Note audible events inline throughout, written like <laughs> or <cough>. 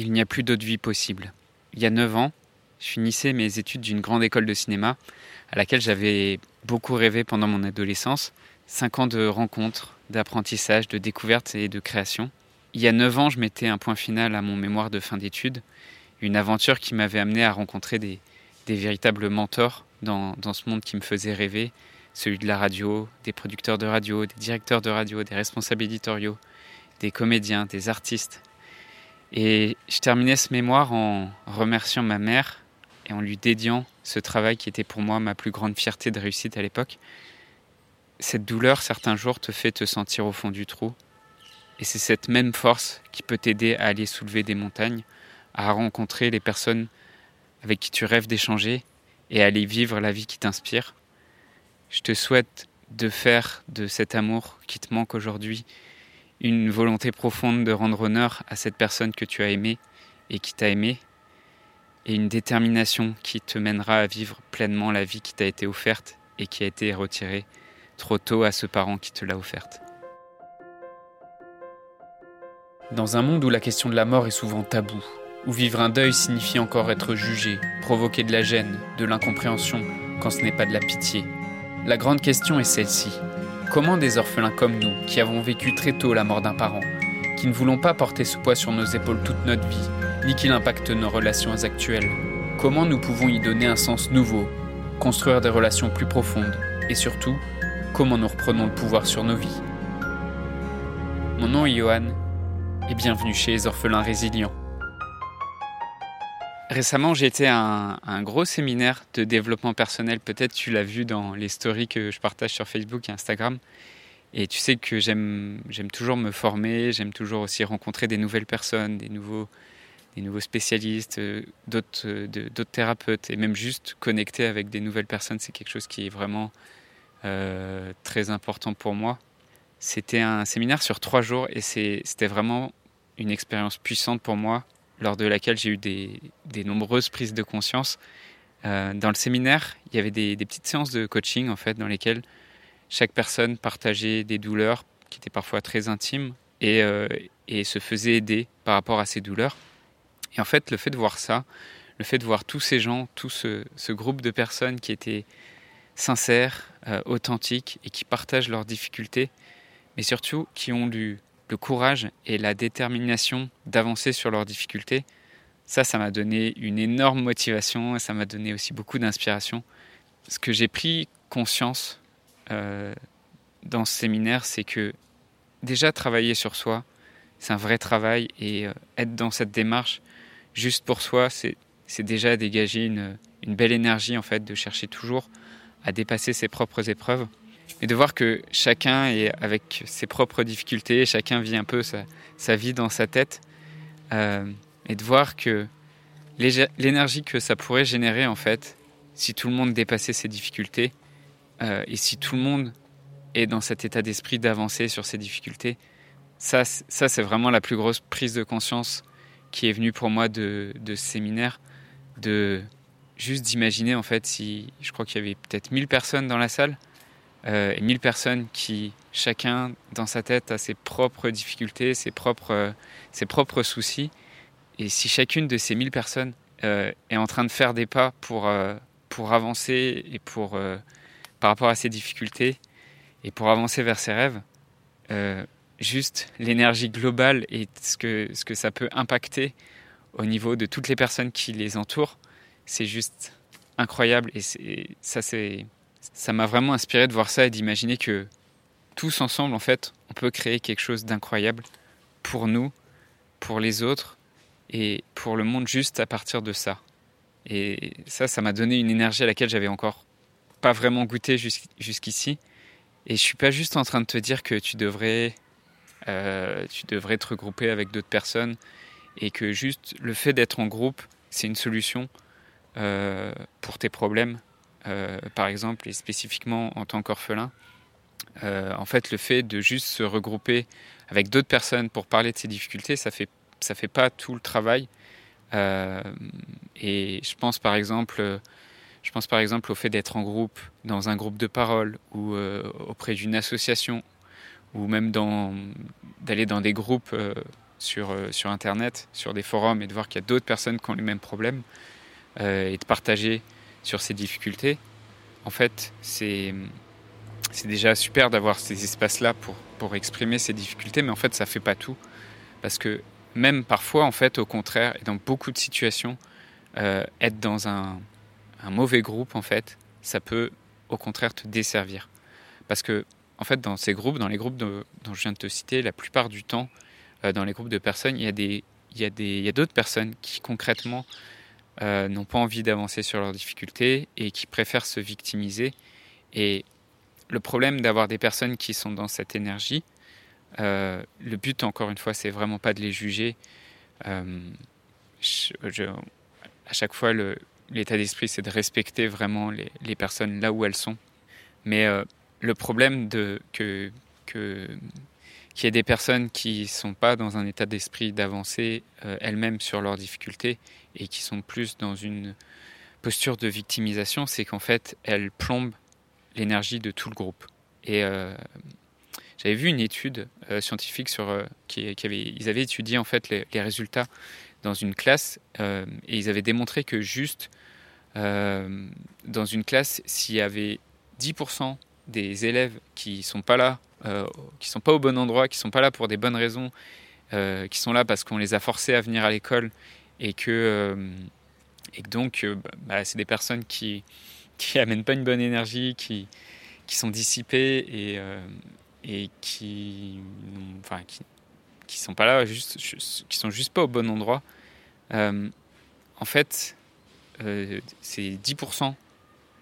Il n'y a plus d'autre vie possible. Il y a 9 ans, je finissais mes études d'une grande école de cinéma à laquelle j'avais beaucoup rêvé pendant mon adolescence. 5 ans de rencontres, d'apprentissage, de découvertes et de création. Il y a 9 ans, je mettais un point final à mon mémoire de fin d'études, une aventure qui m'avait amené à rencontrer des, véritables mentors dans, dans ce monde qui me faisait rêver, celui de la radio, des producteurs de radio, des directeurs de radio, des responsables éditoriaux, des comédiens, des artistes, et je terminais ce mémoire en remerciant ma mère et en lui dédiant ce travail qui était pour moi ma plus grande fierté de réussite à l'époque. Cette douleur, certains jours, te fait te sentir au fond du trou. Et c'est cette même force qui peut t'aider à aller soulever des montagnes, à rencontrer les personnes avec qui tu rêves d'échanger et à aller vivre la vie qui t'inspire. Je te souhaite de faire de cet amour qui te manque aujourd'hui une volonté profonde de rendre honneur à cette personne que tu as aimée et qui t'a aimé, et une détermination qui te mènera à vivre pleinement la vie qui t'a été offerte et qui a été retirée trop tôt à ce parent qui te l'a offerte. Dans un monde où la question de la mort est souvent taboue, où vivre un deuil signifie encore être jugé, provoquer de la gêne, de l'incompréhension, quand ce n'est pas de la pitié, la grande question est celle-ci. Comment des orphelins comme nous, qui avons vécu très tôt la mort d'un parent, qui ne voulons pas porter ce poids sur nos épaules toute notre vie, ni qu'il impacte nos relations actuelles, comment nous pouvons y donner un sens nouveau, construire des relations plus profondes, et surtout, comment nous reprenons le pouvoir sur nos vies? Mon nom est Johan, et bienvenue chez les orphelins résilients. Récemment, j'ai été à un, gros séminaire de développement personnel. Peut-être tu l'as vu dans les stories que je partage sur Facebook et Instagram. Et tu sais que j'aime, toujours me former, j'aime toujours aussi rencontrer des nouvelles personnes, des nouveaux, des nouveaux spécialistes, euh, euh, d'autres thérapeutes, et même juste connecter avec des nouvelles personnes, c'est quelque chose qui est vraiment euh, très important pour moi. C'était un séminaire sur trois jours et c'était vraiment une expérience puissante pour moi lors de laquelle j'ai eu des, nombreuses prises de conscience. Euh, dans le séminaire, il y avait des, petites séances de coaching en fait, dans lesquelles chaque personne partageait des douleurs qui étaient parfois très intimes et, euh, se faisait aider par rapport à ces douleurs. Et en fait, le fait de voir ça, le fait de voir tous ces gens, tout ce, groupe de personnes qui étaient sincères, euh, authentiques et qui partagent leurs difficultés, mais surtout qui ont du, le courage et la détermination d'avancer sur leurs difficultés, ça, ça m'a donné une énorme motivation et ça m'a donné aussi beaucoup d'inspiration. Ce que j'ai pris conscience euh, dans ce séminaire, c'est que déjà travailler sur soi, c'est un vrai travail et euh, être dans cette démarche juste pour soi, c'est déjà dégager une, une belle énergie en fait de chercher toujours à dépasser ses propres épreuves et de voir que chacun est avec ses propres difficultés, chacun vit un peu sa, vie dans sa tête, euh, et de voir que l'énergie que ça pourrait générer en fait, si tout le monde dépassait ses difficultés, euh, et si tout le monde est dans cet état d'esprit d'avancer sur ses difficultés, ça, c'est vraiment la plus grosse prise de conscience qui est venue pour moi de, de ce séminaire, de juste d'imaginer en fait si, je crois qu'il y avait peut-être 1000 personnes dans la salle, euh, et 1000 personnes qui, chacun dans sa tête, a ses propres difficultés, ses propres, euh, ses propres soucis. Et si chacune de ces 1000 personnes euh, est en train de faire des pas pour, pour avancer et pour, par rapport à ses difficultés et pour avancer vers ses rêves, juste l'énergie globale et ce que, ce que ça peut impacter au niveau de toutes les personnes qui les entourent, c'est juste incroyable. Et ça, c'est ça m'a vraiment inspiré de voir ça et d'imaginer que tous ensemble, en fait, on peut créer quelque chose d'incroyable pour nous, pour les autres et pour le monde juste à partir de ça. Et ça, ça m'a donné une énergie à laquelle j'avais encore pas vraiment goûté jusqu'ici. Et je suis pas juste en train de te dire que tu devrais, euh, tu devrais te regrouper avec d'autres personnes et que juste le fait d'être en groupe, c'est une solution euh, pour tes problèmes par exemple, et spécifiquement en tant qu'orphelin, euh, en fait, le fait de juste se regrouper avec d'autres personnes pour parler de ses difficultés, ça fait ça fait pas tout le travail. Euh, et je pense par exemple, je pense par exemple au fait d'être en groupe, dans un groupe de parole ou auprès d'une association, ou même d'aller dans des groupes sur, sur Internet, sur des forums, et de voir qu'il y a d'autres personnes qui ont les mêmes problèmes, et de partager sur ces difficultés, en fait, c'est déjà super d'avoir ces espaces-là pour, pour exprimer ces difficultés, mais en fait, ça fait pas tout. Parce que même parfois, en fait, au contraire, et dans beaucoup de situations, euh, être dans un, un, mauvais groupe, en fait, ça peut au contraire te desservir. Parce que, en fait, dans ces groupes, dans les groupes dont je viens de te citer, la plupart du temps, euh, dans les groupes de personnes, il y a il y a d'autres personnes qui concrètement euh, n'ont pas envie d'avancer sur leurs difficultés et qui préfèrent se victimiser. Et le problème d'avoir des personnes qui sont dans cette énergie, euh, le but, encore une fois, c'est vraiment pas de les juger. Euh, à chaque fois, l'état d'esprit, c'est de respecter vraiment les, personnes là où elles sont. Mais le problème de que qu'il y ait des personnes qui sont pas dans un état d'esprit d'avancer elles-mêmes sur leurs difficultés et qui sont plus dans une posture de victimisation, c'est qu'en fait, elles plombent l'énergie de tout le groupe. Et euh, j'avais vu une étude euh, scientifique sur euh, qui, avait, ils avaient étudié en fait les, résultats dans une classe et ils avaient démontré que juste dans une classe, s'il y avait 10% des élèves qui sont pas là, qui sont pas au bon endroit, qui sont pas là pour des bonnes raisons, qui sont là parce qu'on les a forcés à venir à l'école et que et donc bah, c'est des personnes qui qui <laughs> amènent pas une bonne énergie, qui, qui sont dissipés et, euh, et qui, enfin, qui, qui sont pas là, juste, qui sont juste pas au bon endroit. Euh, en fait, euh, ces 10%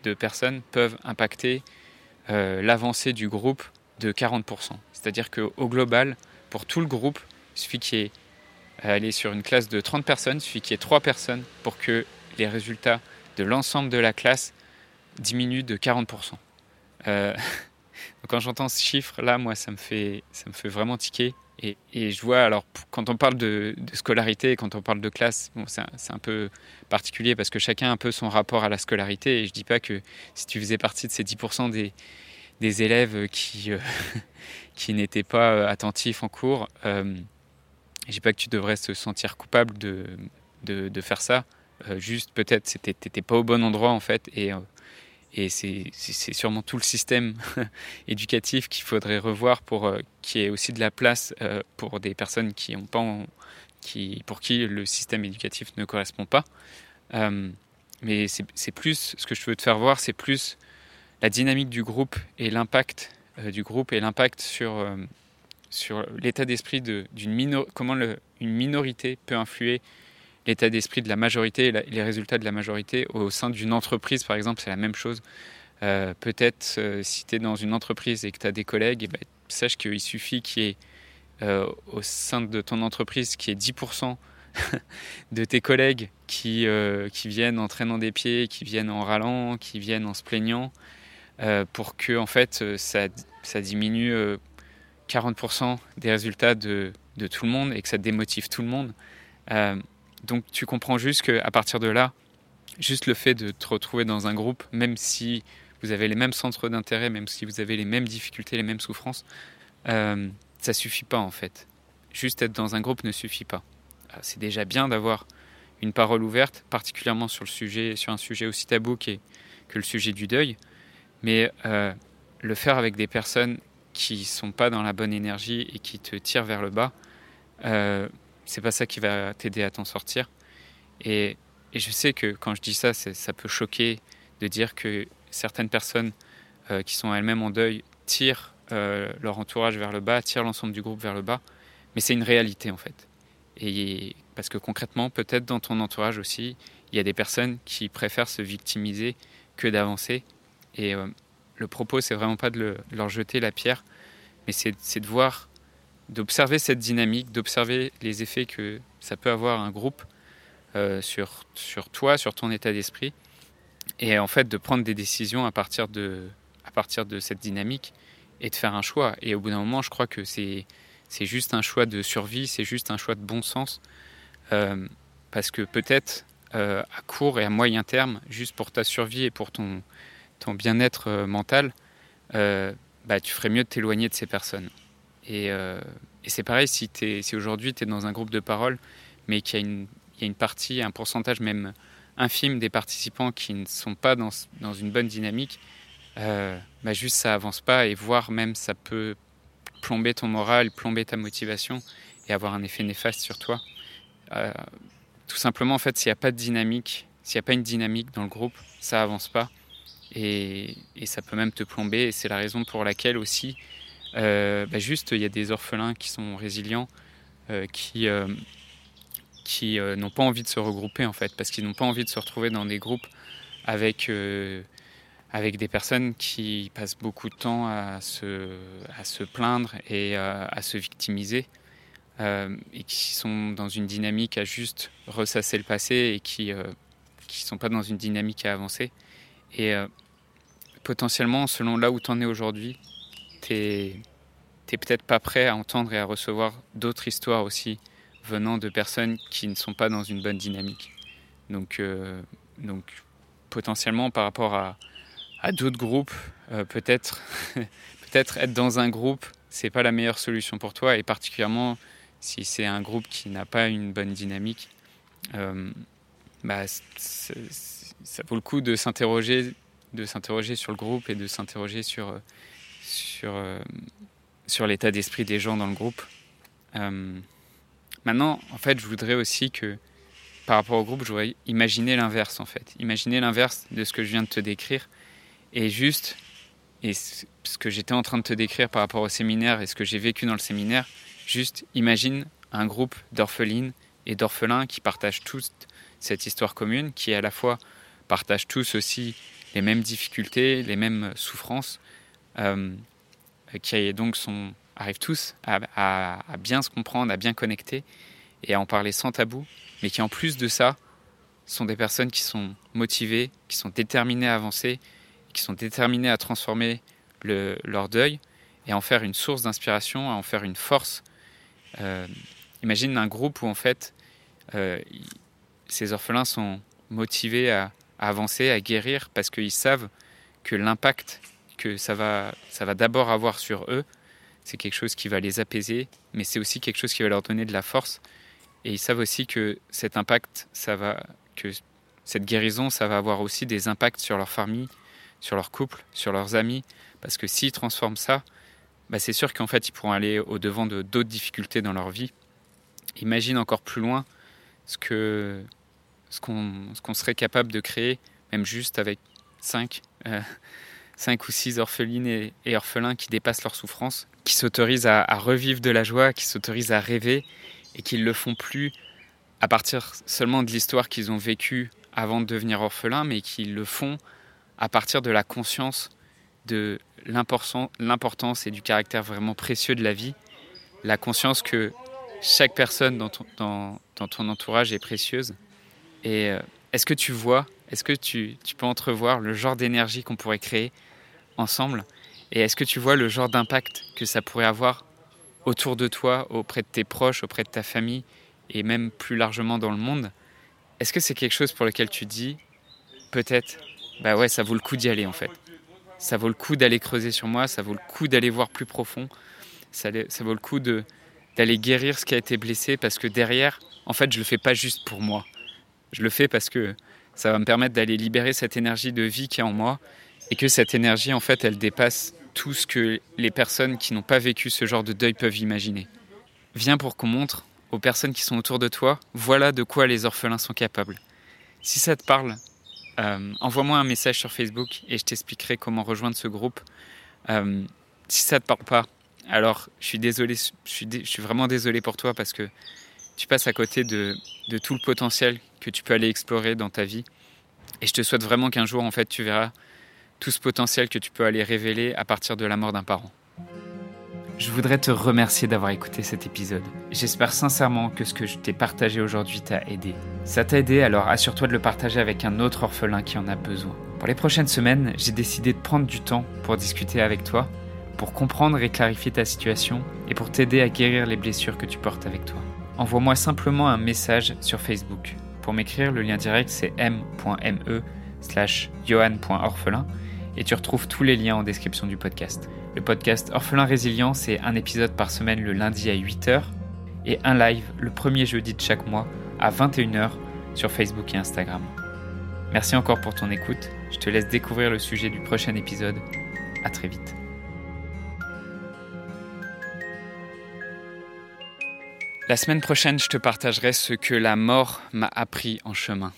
de personnes peuvent impacter l'avancée du groupe de 40%. C'est-à-dire qu'au global, pour tout le groupe, il suffit qu'il y ait, aller sur une classe de 30 personnes, il suffit qu'il y ait 3 personnes pour que les résultats de l'ensemble de la classe diminue de 40%. Euh, <laughs> quand j'entends ce chiffre-là, moi, ça me fait, ça me fait vraiment tiquer. Et, et je vois, alors, quand on parle de, scolarité, quand on parle de classe, bon, c'est un, peu particulier parce que chacun a un peu son rapport à la scolarité. Et je dis pas que si tu faisais partie de ces 10% des, des élèves qui, euh, <laughs> qui n'étaient pas euh, attentifs en cours, euh, je dis pas que tu devrais se sentir coupable de, de, de faire ça. juste peut-être tu n'étais pas au bon endroit en fait et et c'est sûrement tout le système <laughs> éducatif qu'il faudrait revoir pour euh, qu'il y ait aussi de la place euh, pour des personnes qui ont pas, qui, pour qui le système éducatif ne correspond pas. Euh, mais c'est plus, ce que je veux te faire voir, c'est plus la dynamique du groupe et l'impact du groupe et l'impact sur, sur l'état d'esprit d'une minorité, comment une minorité peut influer l'état d'esprit de la majorité les résultats de la majorité au sein d'une entreprise, par exemple, c'est la même chose. Euh, peut-être euh, si tu es dans une entreprise et que tu as des collègues, eh ben, sache qu'il suffit qu'il y ait euh, au sein de ton entreprise qu'il y ait 10% <laughs> de tes collègues qui, qui viennent en traînant des pieds, qui viennent en râlant, qui viennent en se plaignant, pour que en fait ça, ça diminue 40% des résultats de, de, tout le monde et que ça démotive tout le monde. Donc tu comprends juste qu'à partir de là, juste le fait de te retrouver dans un groupe, même si vous avez les mêmes centres d'intérêt, même si vous avez les mêmes difficultés, les mêmes souffrances, euh, ça suffit pas en fait. Juste être dans un groupe ne suffit pas. Euh, c'est déjà bien d'avoir une parole ouverte, particulièrement sur le sujet, sur un sujet aussi tabou que le sujet du deuil, mais euh, le faire avec des personnes qui sont pas dans la bonne énergie et qui te tirent vers le bas, euh, c'est pas ça qui va t'aider à t'en sortir. Et, je sais que quand je dis ça, ça peut choquer de dire que certaines personnes euh, qui sont elles-mêmes en deuil tirent euh, leur entourage vers le bas, tirent l'ensemble du groupe vers le bas, mais c'est une réalité en fait. Et parce que concrètement, peut-être dans ton entourage aussi, il y a des personnes qui préfèrent se victimiser que d'avancer. Et euh, le propos, c'est vraiment pas de, leur jeter la pierre, mais c'est de voir d'observer cette dynamique, d'observer les effets que ça peut avoir un groupe euh, sur, sur toi, sur ton état d'esprit, et en fait de prendre des décisions à partir de, à partir de cette dynamique et de faire un choix. Et au bout d'un moment, je crois que c'est, juste un choix de survie, c'est juste un choix de bon sens, euh, parce que peut-être à court et à moyen terme, juste pour ta survie et pour ton, ton bien-être mental, bah, tu ferais mieux de t'éloigner de ces personnes. Et, euh, c'est pareil si, si aujourd'hui tu es dans un groupe de parole, mais qu'il y, y, a une partie, un pourcentage même infime des participants qui ne sont pas dans, dans une bonne dynamique, euh, bah juste ça avance pas et voire même ça peut plomber ton moral, plomber ta motivation et avoir un effet néfaste sur toi. Euh, tout simplement, en fait, s'il n'y a pas de dynamique, s'il n'y a pas une dynamique dans le groupe, ça avance pas et, ça peut même te plomber. Et c'est la raison pour laquelle aussi, euh, bah juste, il y a des orphelins qui sont résilients, euh, qui euh, qui n'ont pas envie de se regrouper en fait, parce qu'ils n'ont pas envie de se retrouver dans des groupes avec avec des personnes qui passent beaucoup de temps à se, à se plaindre et à, se victimiser et qui sont dans une dynamique à juste ressasser le passé et qui ne sont pas dans une dynamique à avancer. Et potentiellement, selon là où tu en es aujourd'hui, tu n'es peut-être pas prêt à entendre et à recevoir d'autres histoires aussi venant de personnes qui ne sont pas dans une bonne dynamique. Donc, euh, donc potentiellement par rapport à, à d'autres groupes, euh, peut-être <laughs> peut-être être dans un groupe, c'est pas la meilleure solution pour toi, et particulièrement si c'est un groupe qui n'a pas une bonne dynamique, euh, bah, ça vaut le coup de s'interroger, de s'interroger sur le groupe et de s'interroger sur sur euh, sur l'état d'esprit des gens dans le groupe. Euh, maintenant, en fait, je voudrais aussi que par rapport au groupe, je voudrais imaginer l'inverse en fait, imaginer l'inverse de ce que je viens de te décrire et juste et ce que j'étais en train de te décrire par rapport au séminaire et ce que j'ai vécu dans le séminaire, juste imagine un groupe d'orphelines et d'orphelins qui partagent tous cette histoire commune, qui à la fois partagent tous aussi les mêmes difficultés, les mêmes souffrances, euh, qui donc sont, arrivent tous à, bien se comprendre, à bien connecter et à en parler sans tabou, mais qui en plus de ça sont des personnes qui sont motivées, qui sont déterminées à avancer, qui sont déterminés à transformer le, leur deuil et à en faire une source d'inspiration, à en faire une force. Euh, imagine un groupe où en fait euh, ces orphelins sont motivés à, à, avancer, à guérir parce qu'ils savent que l'impact que ça va, ça va d'abord avoir sur eux, c'est quelque chose qui va les apaiser, mais c'est aussi quelque chose qui va leur donner de la force. Et ils savent aussi que cet impact, ça va, que cette guérison, ça va avoir aussi des impacts sur leur famille, sur leur couple, sur leurs amis, parce que s'ils transforment ça, bah c'est sûr qu'en fait ils pourront aller au devant de d'autres difficultés dans leur vie. Imagine encore plus loin ce que ce qu'on qu serait capable de créer, même juste avec 5 euh, cinq ou six orphelines et, orphelins qui dépassent leur souffrance, qui s'autorisent à, revivre de la joie, qui s'autorisent à rêver et qui ne le font plus à partir seulement de l'histoire qu'ils ont vécue avant de devenir orphelins, mais qui le font à partir de la conscience de l'importance et du caractère vraiment précieux de la vie, la conscience que chaque personne dans ton, dans ton entourage est précieuse. Et euh, est-ce que tu vois, est-ce que tu, peux entrevoir le genre d'énergie qu'on pourrait créer ensemble? Et est-ce que tu vois le genre d'impact que ça pourrait avoir autour de toi, auprès de tes proches, auprès de ta famille et même plus largement dans le monde? Est-ce que c'est quelque chose pour lequel tu dis, peut-être, bah ouais, ça vaut le coup d'y aller en fait? Ça vaut le coup d'aller creuser sur moi, ça vaut le coup d'aller voir plus profond, ça, vaut le coup d'aller guérir ce qui a été blessé parce que derrière, en fait, je le fais pas juste pour moi. Je le fais parce que ça va me permettre d'aller libérer cette énergie de vie qui est en moi et que cette énergie, en fait, elle dépasse tout ce que les personnes qui n'ont pas vécu ce genre de deuil peuvent imaginer. Viens pour qu'on montre aux personnes qui sont autour de toi, voilà de quoi les orphelins sont capables. Si ça te parle, euh, envoie-moi un message sur Facebook et je t'expliquerai comment rejoindre ce groupe. Euh, si ça te parle pas, alors je suis désolé, je suis, vraiment désolé pour toi parce que tu passes à côté de, tout le potentiel que tu peux aller explorer dans ta vie. Et je te souhaite vraiment qu'un jour, en fait, tu verras tout ce potentiel que tu peux aller révéler à partir de la mort d'un parent. Je voudrais te remercier d'avoir écouté cet épisode. J'espère sincèrement que ce que je t'ai partagé aujourd'hui t'a aidé. Ça t'a aidé, alors assure-toi de le partager avec un autre orphelin qui en a besoin. Pour les prochaines semaines, j'ai décidé de prendre du temps pour discuter avec toi, pour comprendre et clarifier ta situation et pour t'aider à guérir les blessures que tu portes avec toi. Envoie-moi simplement un message sur Facebook. Pour m'écrire, le lien direct c'est m.me slash johan.orphelin et tu retrouves tous les liens en description du podcast. Le podcast Orphelin Résilient, c'est un épisode par semaine le lundi à 8h et un live le premier jeudi de chaque mois à 21h sur Facebook et Instagram. Merci encore pour ton écoute. Je te laisse découvrir le sujet du prochain épisode. À très vite. La semaine prochaine, je te partagerai ce que la mort m'a appris en chemin.